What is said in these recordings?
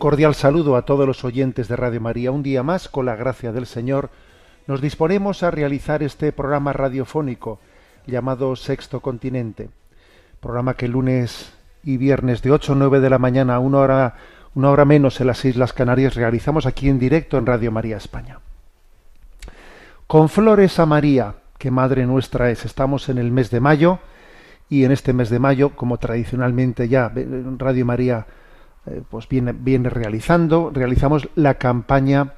Cordial saludo a todos los oyentes de Radio María. Un día más, con la gracia del Señor, nos disponemos a realizar este programa radiofónico llamado Sexto Continente. Programa que lunes y viernes de 8 a 9 de la mañana, una hora, una hora menos en las Islas Canarias, realizamos aquí en directo en Radio María España. Con flores a María, que Madre nuestra es. Estamos en el mes de mayo y en este mes de mayo, como tradicionalmente ya Radio María eh, pues viene, viene realizando, realizamos la campaña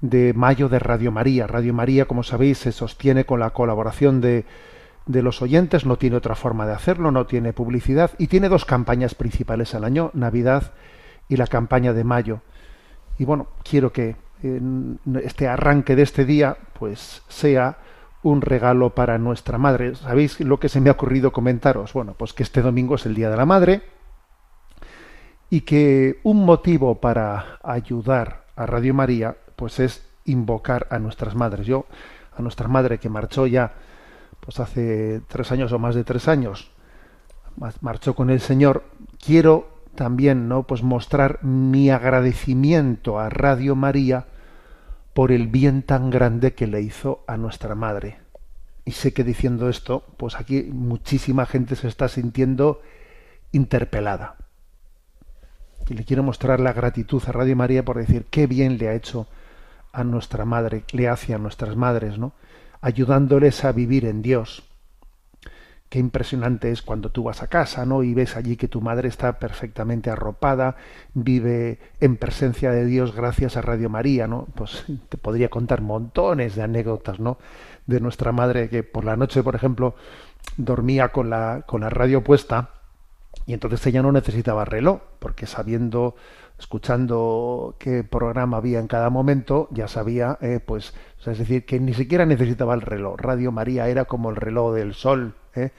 de mayo de Radio María. Radio María, como sabéis, se sostiene con la colaboración de, de los oyentes, no tiene otra forma de hacerlo, no tiene publicidad y tiene dos campañas principales al año, Navidad y la campaña de mayo. Y bueno, quiero que en este arranque de este día pues sea un regalo para nuestra madre. ¿Sabéis lo que se me ha ocurrido comentaros? Bueno, pues que este domingo es el Día de la Madre y que un motivo para ayudar a Radio María pues es invocar a nuestras madres. Yo, a nuestra madre que marchó ya pues hace tres años o más de tres años, marchó con el Señor, quiero también no pues mostrar mi agradecimiento a Radio María por el bien tan grande que le hizo a nuestra madre. Y sé que diciendo esto, pues aquí muchísima gente se está sintiendo interpelada. Y le quiero mostrar la gratitud a Radio María por decir qué bien le ha hecho a nuestra madre, le hace a nuestras madres, ¿no? ayudándoles a vivir en Dios. Qué impresionante es cuando tú vas a casa, ¿no? Y ves allí que tu madre está perfectamente arropada, vive en presencia de Dios gracias a Radio María, ¿no? Pues te podría contar montones de anécdotas, ¿no? De nuestra madre que por la noche, por ejemplo, dormía con la, con la radio puesta y entonces ella no necesitaba reloj, porque sabiendo escuchando qué programa había en cada momento, ya sabía, eh, pues, es decir, que ni siquiera necesitaba el reloj. Radio María era como el reloj del sol, eh,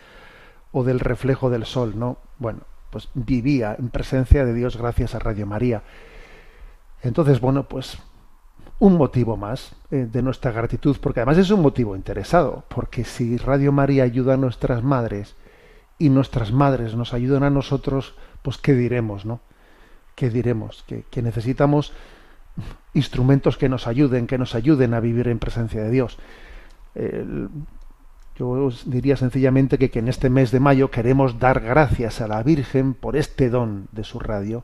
o del reflejo del sol, ¿no? Bueno, pues vivía en presencia de Dios gracias a Radio María. Entonces, bueno, pues un motivo más eh, de nuestra gratitud, porque además es un motivo interesado, porque si Radio María ayuda a nuestras madres y nuestras madres nos ayudan a nosotros, pues qué diremos, ¿no? ¿qué diremos? Que, necesitamos instrumentos que nos ayuden, que nos ayuden a vivir en presencia de Dios. yo os diría sencillamente que, que, en este mes de mayo queremos dar gracias a la Virgen por este don de su radio,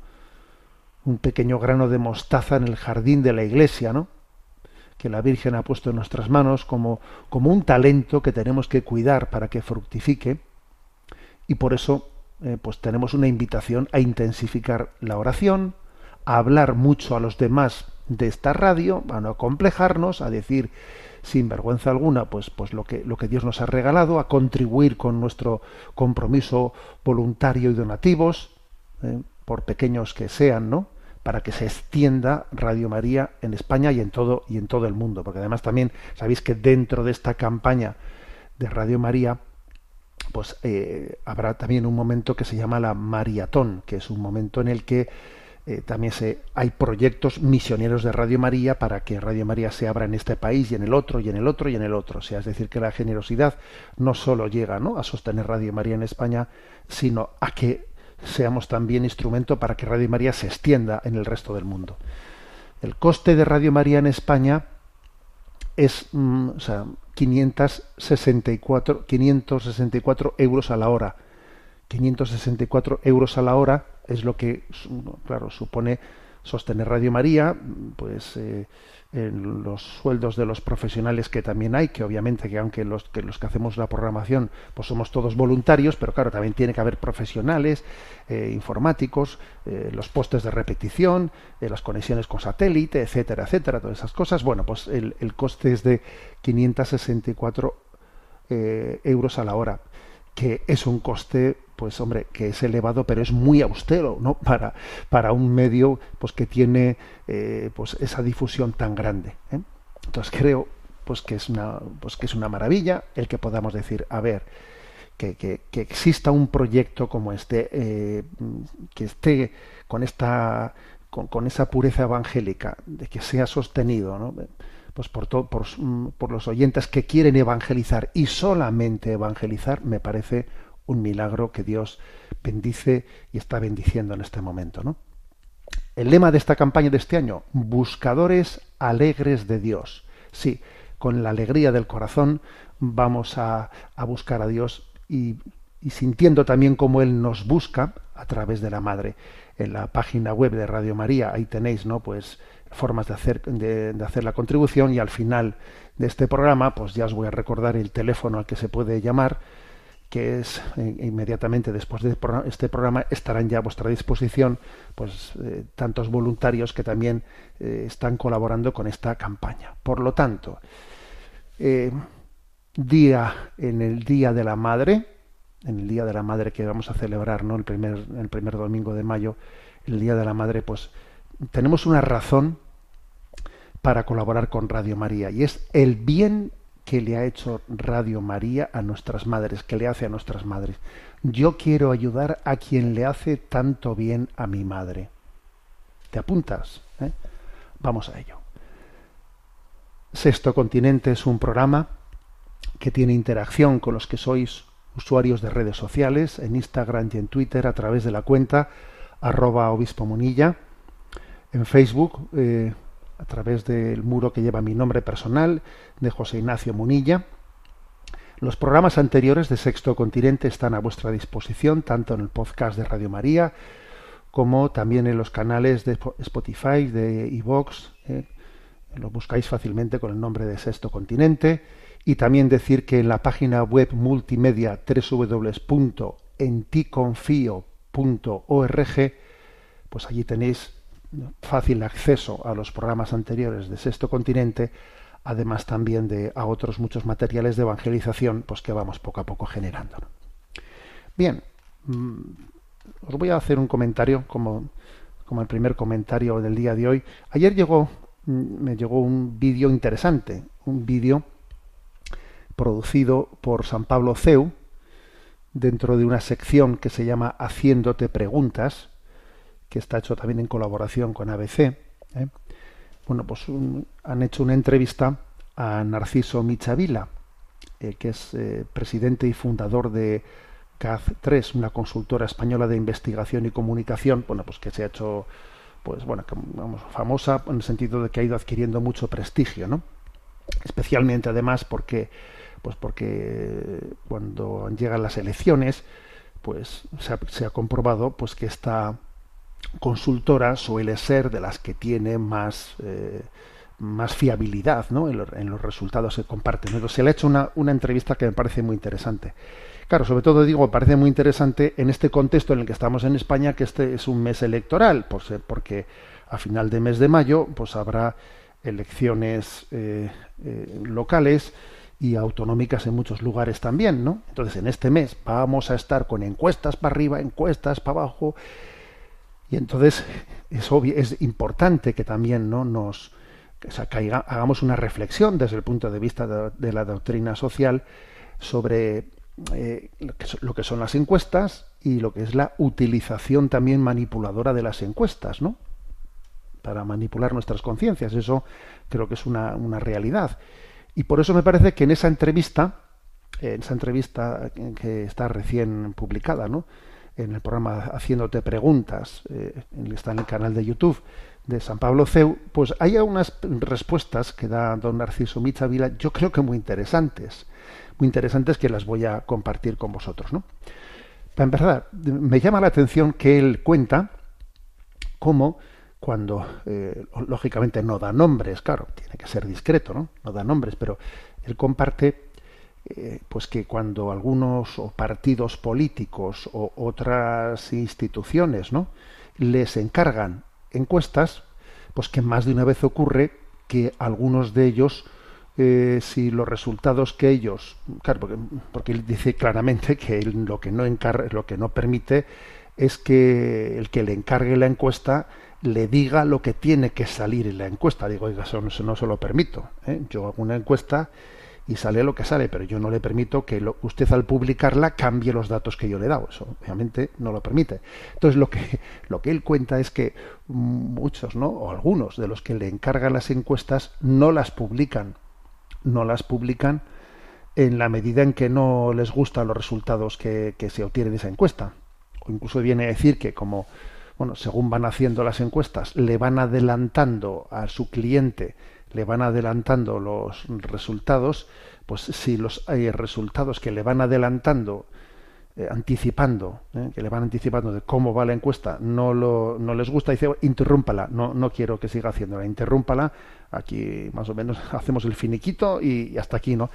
un pequeño grano de mostaza en el jardín de la iglesia, ¿no? que la Virgen ha puesto en nuestras manos como, como un talento que tenemos que cuidar para que fructifique, y por eso eh, pues tenemos una invitación a intensificar la oración, a hablar mucho a los demás de esta radio, a no complejarnos, a decir sin vergüenza alguna, pues, pues lo, que, lo que Dios nos ha regalado, a contribuir con nuestro compromiso voluntario y donativos, eh, por pequeños que sean, ¿no? para que se extienda Radio María en España y en todo y en todo el mundo, porque además también sabéis que dentro de esta campaña de Radio María pues eh, habrá también un momento que se llama la maratón, que es un momento en el que eh, también se, hay proyectos misioneros de Radio María para que Radio María se abra en este país y en el otro y en el otro y en el otro. O sea, es decir, que la generosidad no solo llega ¿no? a sostener Radio María en España, sino a que seamos también instrumento para que Radio María se extienda en el resto del mundo. El coste de Radio María en España es mm, o sea, 564, 564 euros a la hora. 564 euros a la hora es lo que, claro, supone sostener Radio María, pues eh, en los sueldos de los profesionales que también hay, que obviamente que aunque los que los que hacemos la programación pues somos todos voluntarios, pero claro, también tiene que haber profesionales, eh, informáticos, eh, los postes de repetición, las conexiones con satélite, etcétera, etcétera, todas esas cosas. Bueno, pues el, el coste es de 564 euros a la hora que es un coste pues hombre que es elevado pero es muy austero no para para un medio pues que tiene eh, pues esa difusión tan grande ¿eh? entonces creo pues que es una pues que es una maravilla el que podamos decir a ver que, que, exista un proyecto como este eh, que esté con esta con, con, esa pureza evangélica de que sea sostenido ¿no? Pues por, mm, por, los oyentes que quieren evangelizar y solamente evangelizar, me parece un milagro que Dios bendice y está bendiciendo en este momento. ¿no? El lema de esta campaña de este año, buscadores alegres de Dios. Sí, con la alegría del corazón vamos a, a buscar a Dios y, y sintiendo también cómo Él nos busca a través de la Madre. En la página web de Radio María, ahí tenéis, ¿no? Pues formas de hacer, de, hacer la contribución y al final de este programa pues ya os voy a recordar el teléfono al que se puede llamar que es eh, inmediatamente después de este programa estarán ya a vuestra disposición pues eh, tantos voluntarios que también eh, están colaborando con esta campaña. Por lo tanto día en el día de la madre en el día de la madre que vamos a celebrar no el primer el primer domingo de mayo el día de la madre pues tenemos una razón para colaborar con Radio María y es el bien que le ha hecho Radio María a nuestras madres, que le hace a nuestras madres. Yo quiero ayudar a quien le hace tanto bien a mi madre. ¿Te apuntas? ¿Eh? Vamos a ello. Sexto Continente es un programa que tiene interacción con los que sois usuarios de redes sociales, en Instagram y en Twitter, a través de la cuenta arroba obispo munilla en Facebook eh, a través del muro que lleva mi nombre personal de José Ignacio Munilla. Los programas anteriores de Sexto Continente están a vuestra disposición tanto en el podcast de Radio María como también en los canales de Spotify, de iVox. Eh, lo buscáis fácilmente con el nombre de Sexto Continente. Y también decir que en la página web multimedia www.enticonfio.org, pues allí tenéis fácil acceso a los programas anteriores de Sexto Continente, además también de a otros muchos materiales de evangelización, pues que vamos poco a poco generando. Bien, mm, os voy a hacer un comentario como, como el primer comentario del día de hoy. Ayer llegó, mm, me llegó un vídeo interesante, un vídeo producido por San Pablo Ceu, dentro de una sección que se llama Haciéndote preguntas, que está hecho también en colaboración con ABC. ¿eh? Bueno, pues han hecho una entrevista a Narciso Michavila, eh, que es eh, presidente y fundador de CAZ3, una consultora española de investigación y comunicación, bueno, pues que se ha hecho, pues bueno, vamos, famosa en el sentido de que ha ido adquiriendo mucho prestigio, ¿no? Especialmente además porque, pues porque cuando llegan las elecciones, pues se ha, comprobado pues que está consultora suele ser de las que tiene más, eh, más fiabilidad ¿no? en, los resultados que comparten. se le ha hecho una, una, entrevista que me parece muy interesante. Claro, sobre todo digo, parece muy interesante en este contexto en el que estamos en España, que este es un mes electoral, por ser, porque a final de mes de mayo pues habrá elecciones eh, eh, locales y autonómicas en muchos lugares también, ¿no? Entonces, en este mes vamos a estar con encuestas para arriba, encuestas para abajo, y entonces es es importante que también no nos hagamos una reflexión desde el punto de vista de, la doctrina social sobre eh, lo, que son, las encuestas y lo que es la utilización también manipuladora de las encuestas, ¿no? Para manipular nuestras conciencias. Eso creo que es una, una, realidad. Y por eso me parece que en esa entrevista, en esa entrevista que está recién publicada, ¿no? En el programa Haciéndote Preguntas, eh, está en el canal de YouTube de San Pablo Ceu, pues hay unas respuestas que da don Narciso Michavila, yo creo que muy interesantes, muy interesantes que las voy a compartir con vosotros. ¿no? Para empezar, me llama la atención que él cuenta cómo cuando, eh, lógicamente no da nombres, claro, tiene que ser discreto, ¿no? No da nombres, pero él comparte eh, pues que cuando algunos o partidos políticos o otras instituciones ¿no? les encargan encuestas, pues que más de una vez ocurre que algunos de ellos, eh, si los resultados que ellos, claro, porque, porque él dice claramente que lo que no encarga, lo que no permite es que el que le encargue la encuesta le diga lo que tiene que salir en la encuesta. Digo, oiga, eso no, se lo permito. ¿eh? Yo hago una encuesta y sale lo que sale, pero yo no le permito que usted al publicarla cambie los datos que yo le he dado. Eso obviamente no lo permite. Entonces lo que, lo que él cuenta es que muchos, ¿no? o algunos de los que le encargan las encuestas no las publican. No las publican en la medida en que no les gustan los resultados que, que se obtienen de esa encuesta. O incluso viene a decir que como bueno, según van haciendo las encuestas, le van adelantando a su cliente le van adelantando los resultados, pues si los hay resultados que le van adelantando, eh, anticipando, eh, que le van anticipando de cómo va la encuesta, no, lo, no les gusta, dice, interrúmpala, no, no quiero que siga haciéndola, interrúmpala, aquí más o menos hacemos el finiquito y, hasta aquí, ¿no?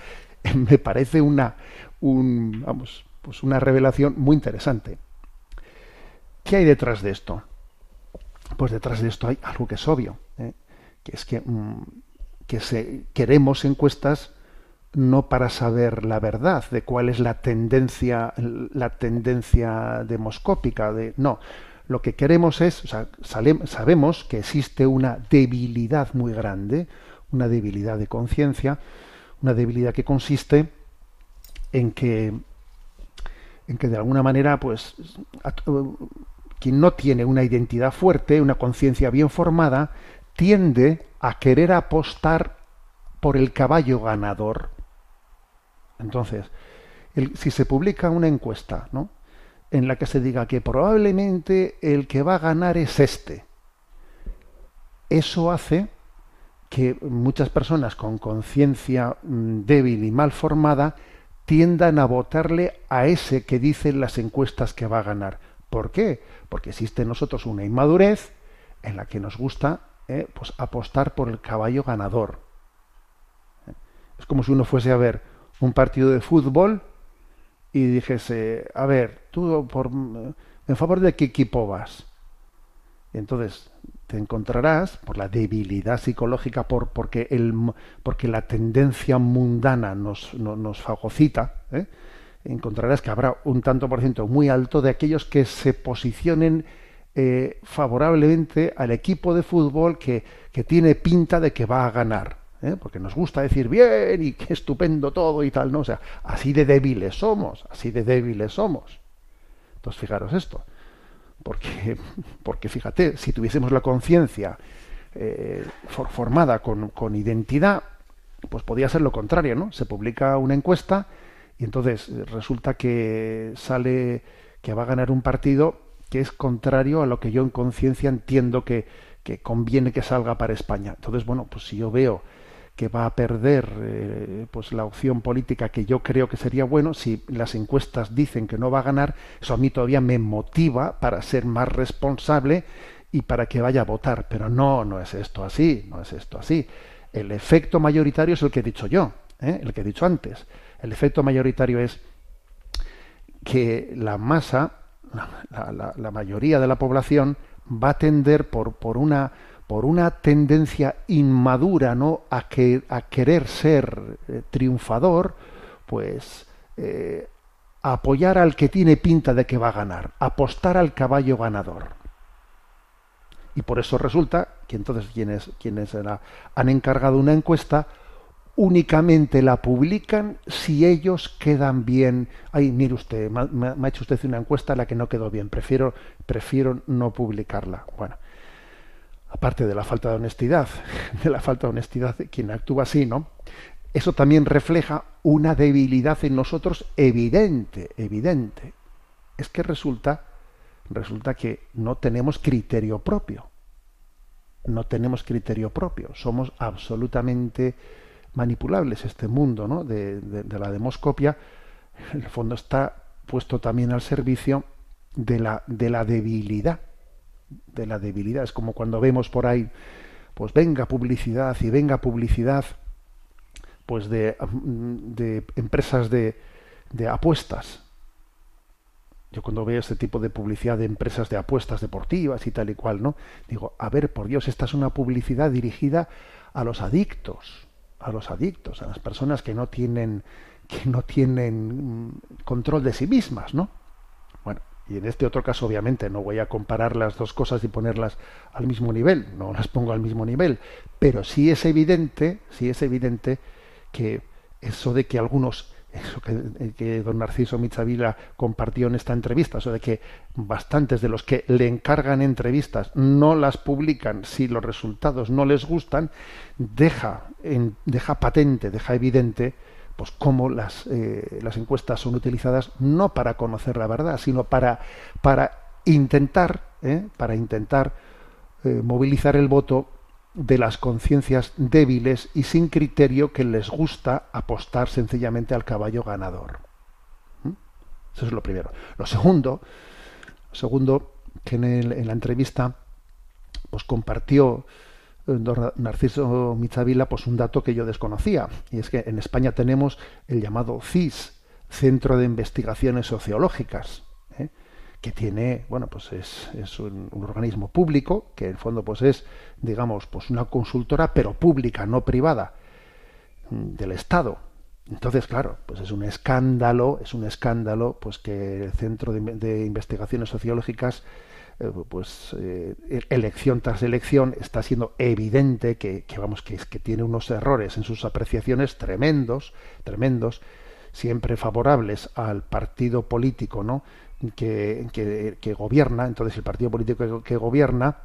Me parece una, un, vamos, pues una revelación muy interesante. ¿Qué hay detrás de esto? Pues detrás de esto hay algo que es obvio, ¿eh? que es que mm, que se, queremos encuestas no para saber la verdad de cuál es la tendencia la tendencia demoscópica de no. Lo que queremos es o sea, sabemos que existe una debilidad muy grande una debilidad de conciencia una debilidad que consiste en que en que de alguna manera pues quien no tiene una identidad fuerte una conciencia bien formada tiende a querer apostar por el caballo ganador. Entonces, si se publica una encuesta, ¿no? en la que se diga que probablemente el que va a ganar es este, eso hace que muchas personas con conciencia mm, débil y mal formada tiendan a votarle a ese que dicen las encuestas que va a ganar. ¿Por qué? Porque existe en nosotros una inmadurez en la que nos gusta eh, pues apostar por el caballo ganador. Es como si uno fuese a ver un partido de fútbol y dijese, a ver, tú por, en favor de qué equipo vas. Y entonces te encontrarás por la debilidad psicológica, por, porque, el, porque la tendencia mundana nos, nos fagocita, ¿eh? encontrarás que habrá un tanto por ciento muy alto de aquellos que se posicionen eh, favorablemente al equipo de fútbol que, que, tiene pinta de que va a ganar. ¿eh? Porque nos gusta decir bien y qué estupendo todo y tal, ¿no? O sea, así de débiles somos, así de débiles somos. Entonces, fijaros esto. Porque, porque fíjate, si tuviésemos la conciencia eh, formada con, con identidad, pues podría ser lo contrario, ¿no? Se publica una encuesta y entonces resulta que sale que va a ganar un partido que es contrario a lo que yo en conciencia entiendo que, que, conviene que salga para España. Entonces, bueno, pues si yo veo que va a perder eh, pues la opción política que yo creo que sería bueno, si las encuestas dicen que no va a ganar, eso a mí todavía me motiva para ser más responsable y para que vaya a votar. Pero no, no es esto así, no es esto así. El efecto mayoritario es el que he dicho yo, ¿eh? el que he dicho antes. El efecto mayoritario es que la masa la, mayoría de la población va a tender por, por, una, por una tendencia inmadura ¿no? a, que, a querer ser eh, triunfador, pues eh, apoyar al que tiene pinta de que va a ganar, apostar al caballo ganador. Y por eso resulta que entonces quienes, quienes han encargado una encuesta únicamente la publican si ellos quedan bien. Ay, mire usted, me, ha hecho usted una encuesta en la que no quedó bien, prefiero, prefiero no publicarla. Bueno, aparte de la falta de honestidad, de la falta de honestidad de quien actúa así, ¿no? Eso también refleja una debilidad en nosotros evidente, evidente. Es que resulta resulta que no tenemos criterio propio. No tenemos criterio propio. Somos absolutamente manipulables. Este mundo ¿no? de, la demoscopia, en el fondo, está puesto también al servicio de la, de la debilidad. De la debilidad. Es como cuando vemos por ahí, pues venga publicidad y venga publicidad, pues de, de empresas de, de apuestas yo cuando veo este tipo de publicidad de empresas de apuestas deportivas y tal y cual, ¿no? Digo, a ver, por Dios, esta es una publicidad dirigida a los adictos, a los adictos, a las personas que no tienen que no tienen mm, control de sí mismas, ¿no? Bueno, y en este otro caso obviamente no voy a comparar las dos cosas y ponerlas al mismo nivel, no las pongo al mismo nivel, pero sí es evidente, sí es evidente que eso de que algunos eso eh, que, don Narciso Michavila compartió en esta entrevista, eso de que bastantes de los que le encargan entrevistas no las publican si los resultados no les gustan, deja, deja patente, deja evidente pues cómo las, eh, las encuestas son utilizadas no para conocer la verdad, sino para, para intentar, ¿eh? para intentar movilizar el voto de las conciencias débiles y sin criterio que les gusta apostar sencillamente al caballo ganador. ¿Mm? Eso es lo primero. Lo segundo, segundo que en, la entrevista pues compartió eh, Narciso Michavila pues un dato que yo desconocía y es que en España tenemos el llamado CIS, Centro de Investigaciones Sociológicas, que tiene, bueno, pues es, es un, organismo público, que en el fondo pues es, digamos, pues una consultora, pero pública, no privada, mm, del Estado. Entonces, claro, pues es un escándalo, es un escándalo, pues que el Centro de, Investigaciones Sociológicas, eh, pues eh, elección tras elección, está siendo evidente que, que vamos, que, que tiene unos errores en sus apreciaciones tremendos, tremendos, siempre favorables al partido político, ¿no? Que, que, gobierna, entonces el partido político que, gobierna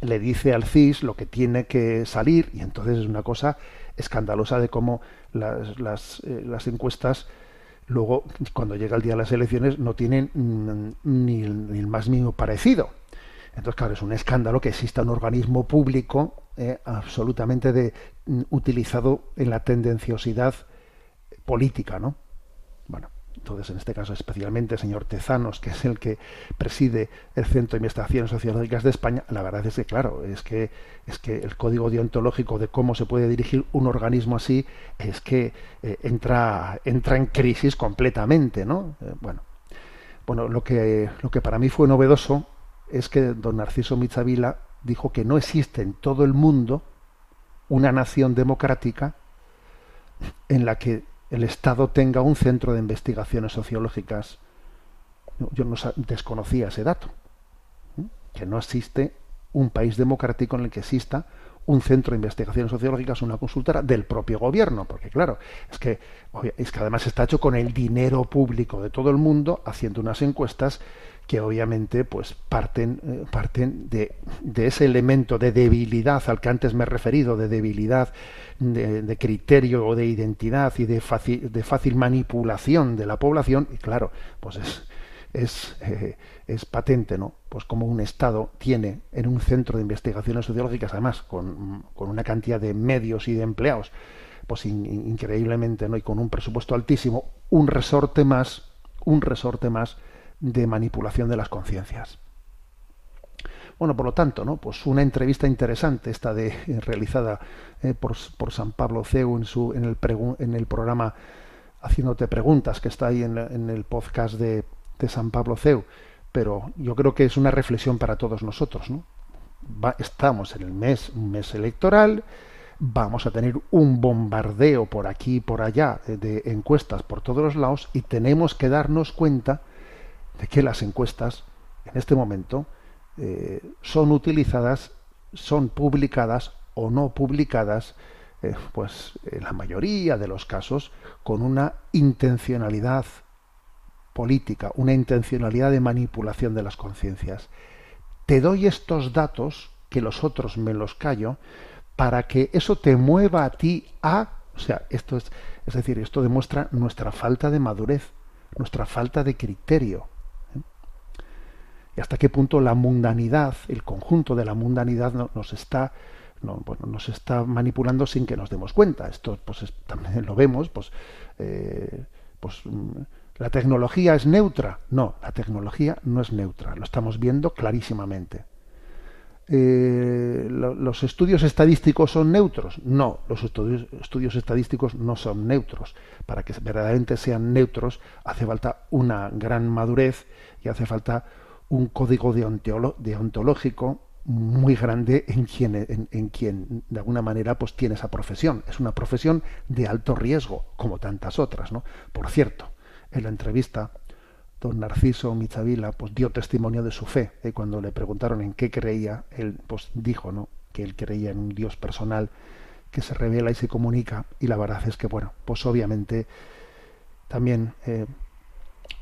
le dice al CIS lo que tiene que salir y entonces es una cosa escandalosa de cómo las, las, eh, las encuestas luego cuando llega el día de las elecciones no tienen ni, el, más mínimo parecido. Entonces, claro, es un escándalo que exista un organismo público eh, absolutamente de, utilizado en la tendenciosidad política, ¿no? Entonces, en este caso especialmente el señor Tezanos, que es el que preside el Centro de Investigaciones Sociológicas de España, la verdad es que, claro, es que, es que el código deontológico de cómo se puede dirigir un organismo así es que eh, entra, entra en crisis completamente, ¿no? Eh, bueno, bueno lo, que, lo que para mí fue novedoso es que don Narciso Michavila dijo que no existe en todo el mundo una nación democrática en la que el Estado tenga un centro de investigaciones sociológicas. Yo no desconocía ese dato, que no existe un país democrático en el que exista un centro de investigaciones sociológicas, una consultora del propio gobierno, porque claro, es que, es que además está hecho con el dinero público de todo el mundo, haciendo unas encuestas que obviamente pues parten, eh, parten de, de, ese elemento de debilidad al que antes me he referido, de debilidad de, criterio o de identidad y de fácil, de fácil manipulación de la población, y claro, pues es, es, eh, es patente, ¿no? Pues como un Estado tiene en un centro de investigaciones sociológicas, además, con, con una cantidad de medios y de empleados, pues increíblemente, ¿no? Y con un presupuesto altísimo, un resorte más, un resorte más de manipulación de las conciencias. Bueno, por lo tanto, ¿no? Pues una entrevista interesante esta de eh, realizada eh, por, por, San Pablo Ceu en su en el en el programa haciéndote preguntas que está ahí en, en el podcast de, de, San Pablo Ceu, pero yo creo que es una reflexión para todos nosotros, ¿no? estamos en el mes un mes electoral, vamos a tener un bombardeo por aquí y por allá de, de encuestas por todos los lados y tenemos que darnos cuenta de que las encuestas en este momento eh, son utilizadas, son publicadas o no publicadas, eh, pues en la mayoría de los casos, con una intencionalidad política, una intencionalidad de manipulación de las conciencias. Te doy estos datos, que los otros me los callo, para que eso te mueva a ti a... O sea, esto es, es decir, esto demuestra nuestra falta de madurez, nuestra falta de criterio. Y hasta qué punto la mundanidad, el conjunto de la mundanidad nos está no, bueno, nos está manipulando sin que nos demos cuenta. Esto pues también lo vemos, pues, eh, pues mm, la tecnología es neutra. No, la tecnología no es neutra. Lo estamos viendo clarísimamente. Eh, ¿Los estudios estadísticos son neutros? No, los estudios, estudios, estadísticos no son neutros. Para que verdaderamente sean neutros hace falta una gran madurez y hace falta un código deontológico muy grande en quien, en, quien de alguna manera pues tiene esa profesión. Es una profesión de alto riesgo, como tantas otras. ¿no? Por cierto, en la entrevista don Narciso Michavila pues dio testimonio de su fe. y cuando le preguntaron en qué creía, él pues dijo ¿no? que él creía en un Dios personal que se revela y se comunica. Y la verdad es que, bueno, pues obviamente también eh,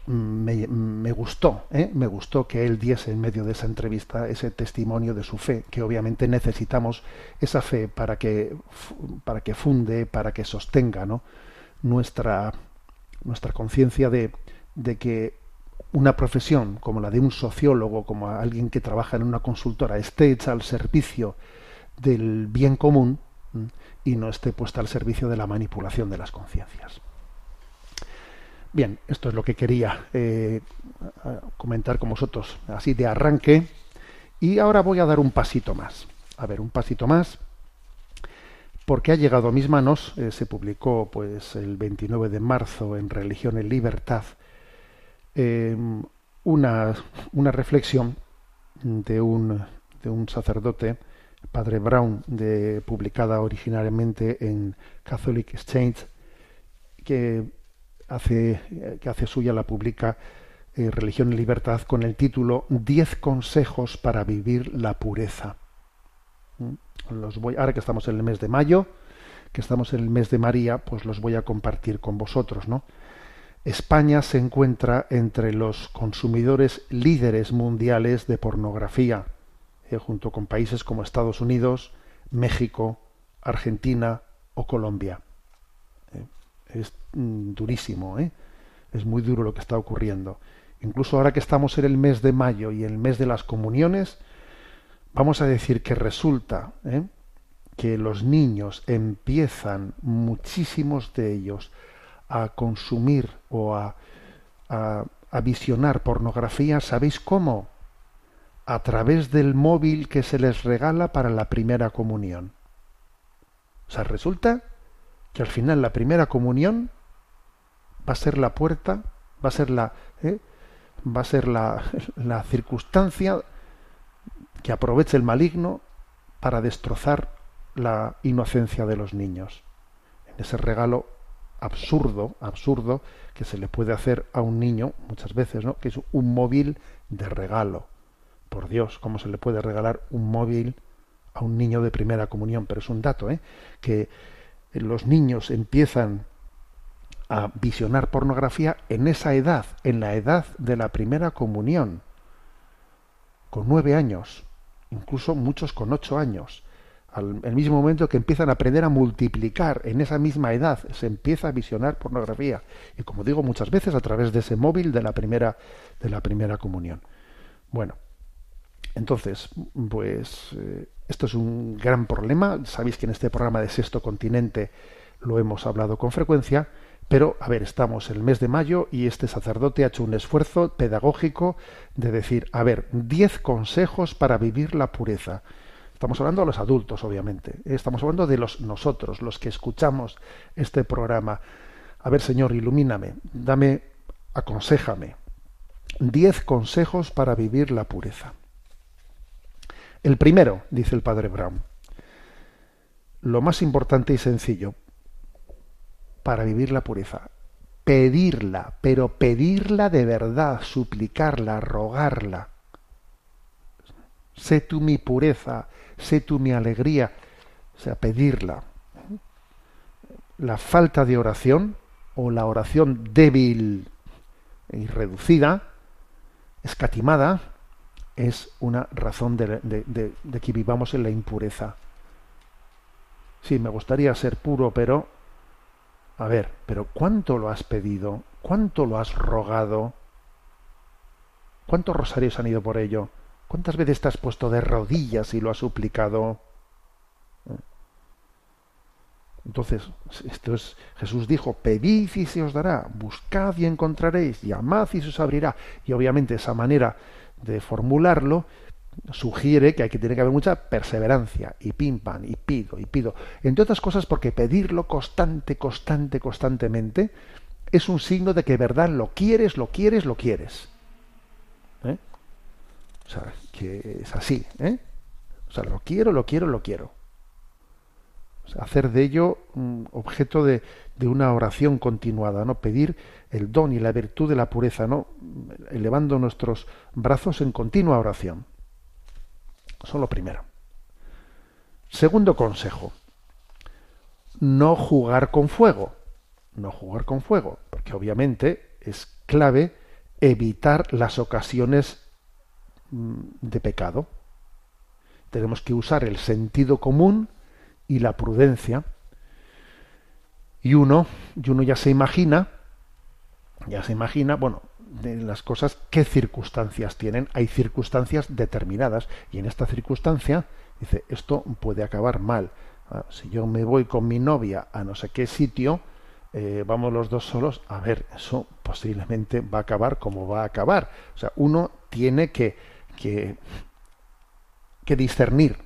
me, gustó, ¿eh? me gustó que él diese en medio de esa entrevista ese testimonio de su fe, que obviamente necesitamos esa fe para que, para que funde, para que sostenga nuestra, nuestra conciencia de, de que una profesión como la de un sociólogo, como alguien que trabaja en una consultora, esté hecha al servicio del bien común y no esté puesta al servicio de la manipulación de las conciencias. Bien, esto es lo que quería eh, comentar con vosotros, así de arranque. Y ahora voy a dar un pasito más. A ver, un pasito más, porque ha llegado a mis manos, eh, se publicó pues el 29 de marzo en Religión y Libertad, Em, una, una, reflexión de un, de un sacerdote, padre Brown, de, publicada originariamente en Catholic Exchange, que hace, que hace suya, la publica eh, Religión y Libertad con el título Diez consejos para vivir la pureza. ¿Mm? Los voy, ahora que estamos en el mes de mayo, que estamos en el mes de María, pues los voy a compartir con vosotros, ¿no? España se encuentra entre los consumidores líderes mundiales de pornografía, eh, junto con países como Estados Unidos, México, Argentina o Colombia. Eh, es mm, durísimo, ¿eh? es muy duro lo que está ocurriendo. Incluso ahora que estamos en el mes de mayo y el mes de las comuniones, vamos a decir que resulta que los niños empiezan, muchísimos de ellos, a consumir o a, a, visionar pornografía, ¿sabéis cómo? A través del móvil que se les regala para la primera comunión. O sea, resulta que al final la primera comunión va a ser la puerta, va a ser la, ¿eh? va a ser la, la circunstancia que aproveche el maligno para destrozar la inocencia de los niños. En ese regalo absurdo, absurdo que se le puede hacer a un niño muchas veces, ¿no? Que es un móvil de regalo. Por Dios, ¿cómo se le puede regalar un móvil a un niño de primera comunión? Pero es un dato, ¿eh? Que los niños empiezan a visionar pornografía en esa edad, en la edad de la primera comunión, con nueve años, incluso muchos con ocho años al mismo momento que empiezan a aprender a multiplicar en esa misma edad, se empieza a visionar pornografía. Y como digo muchas veces, a través de ese móvil de la primera, de la primera comunión. Bueno, entonces, pues eh, esto es un gran problema. Sabéis que en este programa de Sexto Continente lo hemos hablado con frecuencia. Pero, a ver, estamos en el mes de mayo y este sacerdote ha hecho un esfuerzo pedagógico de decir, a ver, diez consejos para vivir la pureza. Estamos hablando de los adultos, obviamente. Estamos hablando de los nosotros, los que escuchamos este programa. A ver, Señor, ilumíname, dame, aconséjame. Diez consejos para vivir la pureza. El primero, dice el padre Brown, lo más importante y sencillo para vivir la pureza, pedirla, pero pedirla de verdad, suplicarla, rogarla. Sé tú mi pureza, sé tú mi alegría, o sea, pedirla. La falta de oración o la oración débil y reducida, escatimada, es una razón de, de, que vivamos en la impureza. Sí, me gustaría ser puro, pero... A ver, pero ¿cuánto lo has pedido? ¿Cuánto lo has rogado? ¿Cuántos rosarios han ido por ello? ¿Cuántas veces te has puesto de rodillas y lo has suplicado? Entonces, esto es, Jesús dijo, pedid y se os dará, buscad y encontraréis, llamad y se os abrirá. Y obviamente esa manera de formularlo sugiere que hay que tiene que haber mucha perseverancia y pim pam y pido y pido. Entre otras cosas porque pedirlo constante, constante, constantemente es un signo de que verdad lo quieres, lo quieres, lo quieres. ¿Eh? O sea, que es así, ¿eh? O sea, lo quiero, lo quiero, lo quiero hacer de ello objeto de, una oración continuada, ¿no? Pedir el don y la virtud de la pureza, ¿no? Elevando nuestros brazos en continua oración. Eso lo primero. Segundo consejo. No jugar con fuego. No jugar con fuego, porque obviamente es clave evitar las ocasiones mm, de pecado. Tenemos que usar el sentido común y la prudencia. Y uno, y uno ya se imagina, ya se imagina, bueno, las cosas, qué circunstancias tienen. Hay circunstancias determinadas. Y en esta circunstancia, dice, esto puede acabar mal. Ah, si yo me voy con mi novia a no sé qué sitio, eh, vamos los dos solos, a ver, eso posiblemente va a acabar como va a acabar. O sea, uno tiene que, que, que discernir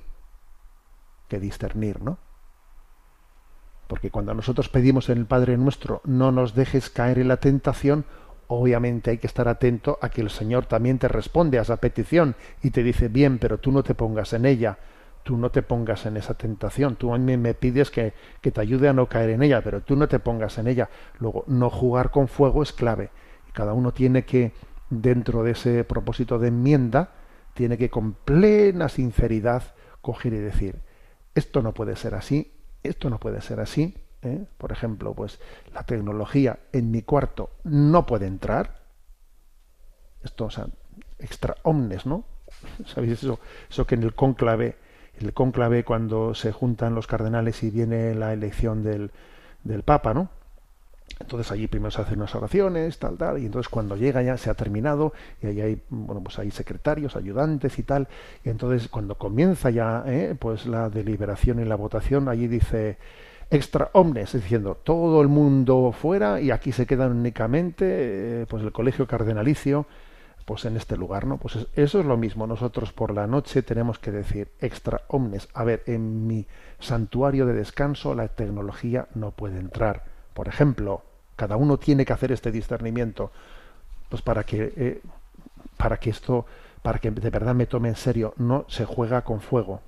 que discernir, ¿no? Porque cuando nosotros pedimos en el Padre nuestro, no nos dejes caer en la tentación, obviamente hay que estar atento a que el Señor también te responde a esa petición y te dice, bien, pero tú no te pongas en ella, tú no te pongas en esa tentación, tú a mí me pides que, que te ayude a no caer en ella, pero tú no te pongas en ella. Luego, no jugar con fuego es clave. Cada uno tiene que, dentro de ese propósito de enmienda, tiene que con plena sinceridad coger y decir, esto no puede ser así, esto no puede ser así. ¿eh? Por ejemplo, pues la tecnología en mi cuarto no puede entrar. Esto, o sea, extra omnes, ¿no? ¿Sabéis eso? Eso que en el cónclave, el cónclave cuando se juntan los cardenales y viene la elección del, del Papa, ¿no? Entonces allí primero se hacen unas oraciones, tal, tal, y entonces cuando llega ya se ha terminado, y ahí hay, bueno, pues hay secretarios, ayudantes y tal, y entonces cuando comienza ya, eh, pues la deliberación y la votación, allí dice extra omnes, diciendo todo el mundo fuera y aquí se quedan únicamente, eh, pues el colegio cardenalicio, pues en este lugar, ¿no? Pues eso es lo mismo. Nosotros por la noche tenemos que decir extra omnes. A ver, en mi santuario de descanso la tecnología no puede entrar por ejemplo, cada uno tiene que hacer este discernimiento, pues para que, eh, para que esto, para que de verdad me tome en serio, no se juega con fuego.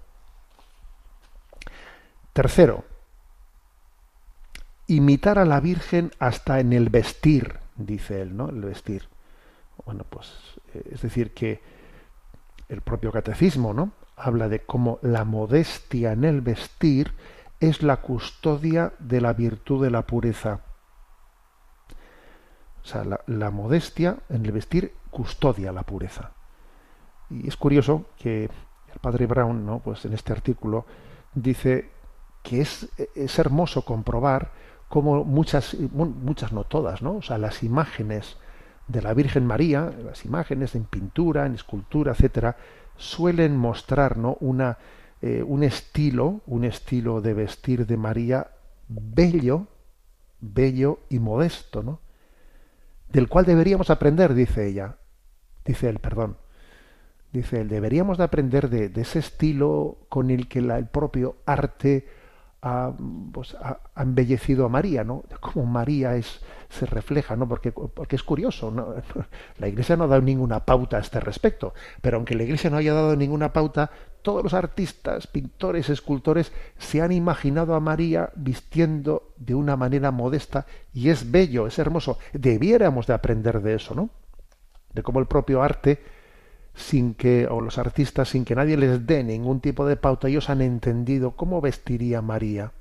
Tercero, imitar a la Virgen hasta en el vestir, dice él, ¿no? El vestir. Bueno, pues eh, es decir que el propio catecismo, ¿no? Habla de cómo la modestia en el vestir es la custodia de la virtud de la pureza. O sea, la, modestia en el vestir custodia la pureza. Y es curioso que el padre Brown, ¿no? pues en este artículo, dice que es, es hermoso comprobar cómo muchas, muchas no todas, ¿no? O sea, las imágenes de la Virgen María, las imágenes en pintura, en escultura, etcétera, suelen mostrar una, eh, un estilo, un estilo de vestir de María bello, bello y modesto, ¿no? Del cual deberíamos aprender, dice ella, dice él, perdón, dice él, deberíamos de aprender de, ese estilo con el que el propio arte pues, ha, embellecido a María, ¿no? Cómo María es, se refleja, ¿no? Porque, porque es curioso, ¿no? La Iglesia no ha dado ninguna pauta a este respecto, pero aunque la Iglesia no haya dado ninguna pauta, todos los artistas, pintores, escultores se han imaginado a María vistiendo de una manera modesta y es bello, es hermoso. Debiéramos de aprender de eso, ¿no? De cómo el propio arte sin que, o los artistas, sin que nadie les dé ningún tipo de pauta, ellos han entendido cómo vestiría María.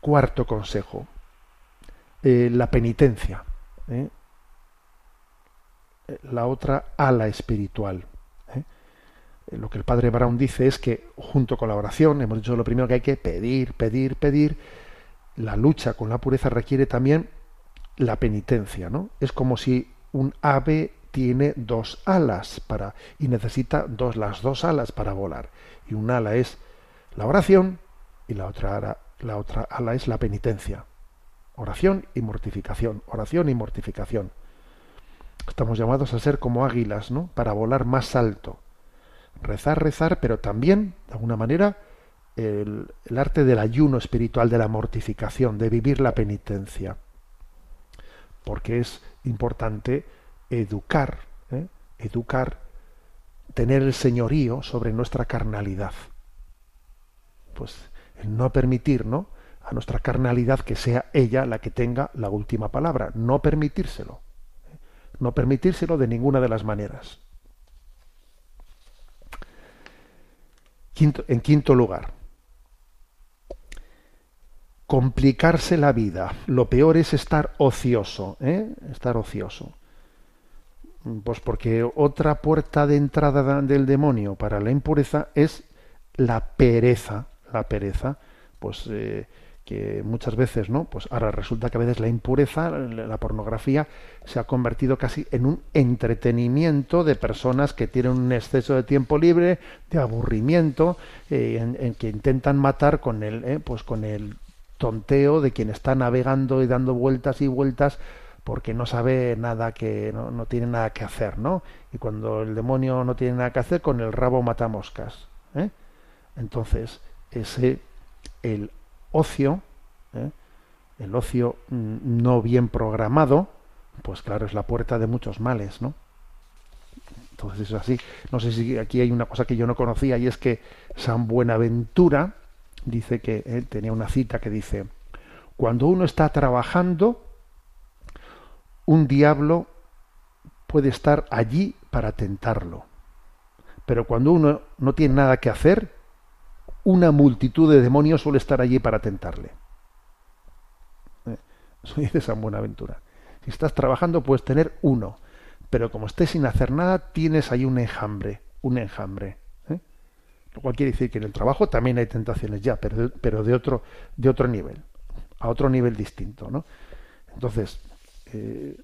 Cuarto consejo, eh, la penitencia. ¿eh? La otra ala espiritual. ¿eh? Lo que el padre Brown dice es que junto con la oración, hemos dicho lo primero que hay que pedir, pedir, pedir, la lucha con la pureza requiere también la penitencia, ¿no? Es como si un ave tiene dos alas para y necesita dos las dos alas para volar. Y un ala es la oración y la otra ala, la otra ala es la penitencia. Oración y mortificación, oración y mortificación. Estamos llamados a ser como águilas, ¿no? Para volar más alto. Rezar, rezar, pero también, de alguna manera, el, arte del ayuno espiritual, de la mortificación, de vivir la penitencia. Porque es importante educar, ¿eh? educar, tener el señorío sobre nuestra carnalidad. Pues el no permitir, ¿no? a nuestra carnalidad que sea ella la que tenga la última palabra, no permitírselo. No permitírselo de ninguna de las maneras. en quinto lugar, complicarse la vida. Lo peor es estar ocioso, ¿eh? estar ocioso. Pues porque otra puerta de entrada del demonio para la impureza es la pereza, la pereza, pues eh, que muchas veces, ¿no? Pues ahora resulta que a veces la impureza, la pornografía, se ha convertido casi en un entretenimiento de personas que tienen un exceso de tiempo libre, de aburrimiento, eh, en, que intentan matar con el, pues con el tonteo de quien está navegando y dando vueltas y vueltas porque no sabe nada que no, no, tiene nada que hacer, ¿no? Y cuando el demonio no tiene nada que hacer, con el rabo mata moscas. ¿eh? Entonces, ese el ocio, ¿eh? el ocio mm, no bien programado, pues claro, es la puerta de muchos males, ¿no? Entonces es así. No sé si aquí hay una cosa que yo no conocía y es que San Buenaventura, dice que él tenía una cita que dice, cuando uno está trabajando, un diablo puede estar allí para tentarlo. Pero cuando uno no tiene nada que hacer, una multitud de demonios suele estar allí para tentarle. ¿Eh? Eso dice San Buenaventura. Si estás trabajando puedes tener uno, pero como estés sin hacer nada, tienes ahí un enjambre, un enjambre. Lo cual quiere decir que en el trabajo también hay tentaciones ya, pero de, pero de otro, de otro nivel, a otro nivel distinto, ¿no? Entonces, eh,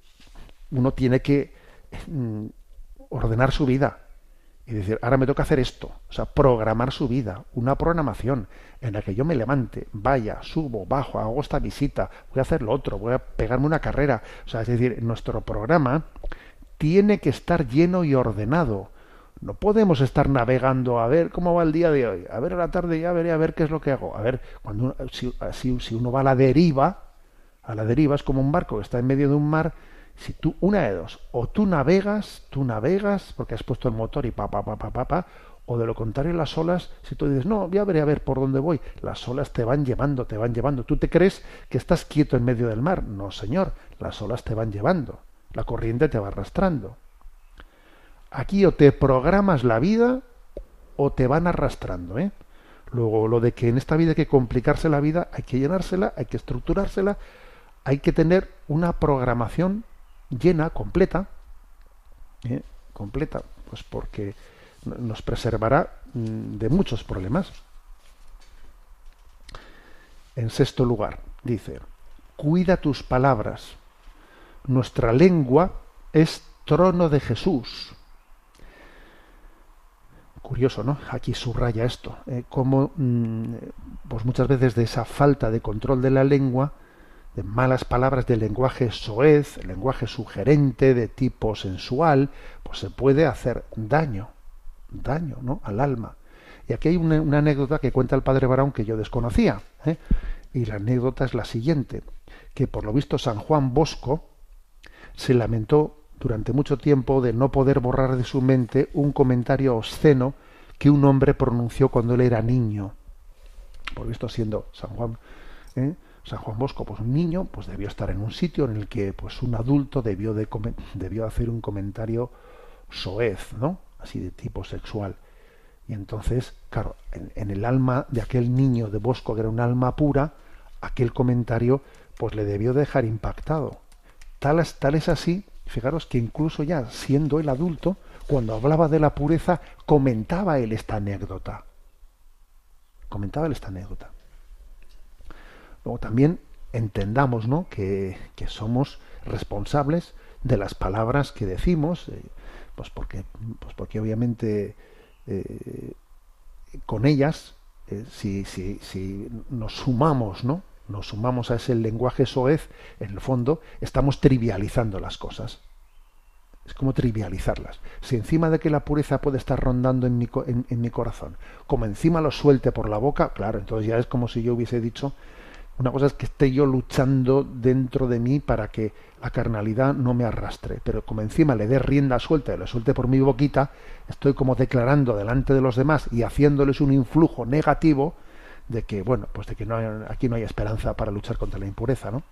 uno tiene que mm, ordenar su vida y decir, ahora me toca hacer esto, o sea, programar su vida, una programación en la que yo me levante, vaya, subo, bajo, hago esta visita, voy a hacer lo otro, voy a pegarme una carrera, o sea, es decir, nuestro programa tiene que estar lleno y ordenado, no podemos estar navegando a ver cómo va el día de hoy, a ver a la tarde ya veré a ver qué es lo que hago. A ver, cuando si, si, uno va a la deriva, a la deriva es como un barco que está en medio de un mar, si tú, una de dos, o tú navegas, tú navegas porque has puesto el motor y pa, pa, pa, pa, pa, pa, o de lo contrario las olas, si tú dices, no, ya veré a ver por dónde voy, las olas te van llevando, te van llevando. ¿Tú te crees que estás quieto en medio del mar? No, señor, las olas te van llevando, la corriente te va arrastrando. Aquí o te programas la vida o te van arrastrando. ¿eh? Luego, lo de que en esta vida hay que complicarse la vida, hay que llenársela, hay que estructurársela, hay que tener una programación llena, completa, ¿eh? completa, pues porque nos preservará mm, de muchos problemas. En sexto lugar, dice, cuida tus palabras. Nuestra lengua es trono de Jesús curioso, ¿no? Aquí subraya esto, eh, como mm, pues muchas veces de esa falta de control de la lengua, de malas palabras del lenguaje soez, lenguaje sugerente de tipo sensual, pues se puede hacer daño, daño, ¿no? Al alma. Y aquí hay una, anécdota que cuenta el padre Barón que yo desconocía, ¿eh? y la anécdota es la siguiente, que por lo visto San Juan Bosco se lamentó durante mucho tiempo de no poder borrar de su mente un comentario obsceno que un hombre pronunció cuando él era niño. Por visto, siendo San Juan, ¿eh? San Juan Bosco, pues un niño, pues debió estar en un sitio en el que pues un adulto debió de debió hacer un comentario soez, ¿no? Así de tipo sexual. Y entonces, claro, en, el alma de aquel niño de Bosco, que era un alma pura, aquel comentario pues le debió dejar impactado. Tal, tal es así Fijaros que incluso ya siendo el adulto, cuando hablaba de la pureza, comentaba él esta anécdota. Comentaba él esta anécdota. También entendamos ¿no? que, somos responsables de las palabras que decimos, eh, pues, porque, pues porque obviamente eh, con ellas, eh, si, si, si, nos sumamos, ¿no? Nos sumamos a ese lenguaje soez, en el fondo estamos trivializando las cosas. Es como trivializarlas. Si encima de que la pureza puede estar rondando en mi, en mi corazón, como encima lo suelte por la boca, claro, entonces ya es como si yo hubiese dicho una cosa es que esté yo luchando dentro de mí para que la carnalidad no me arrastre, pero como encima le dé rienda suelta y le suelte por mi boquita, estoy como declarando delante de los demás y haciéndoles un influjo negativo de que, bueno, pues de que no aquí no hay esperanza para luchar contra la impureza, ¿no?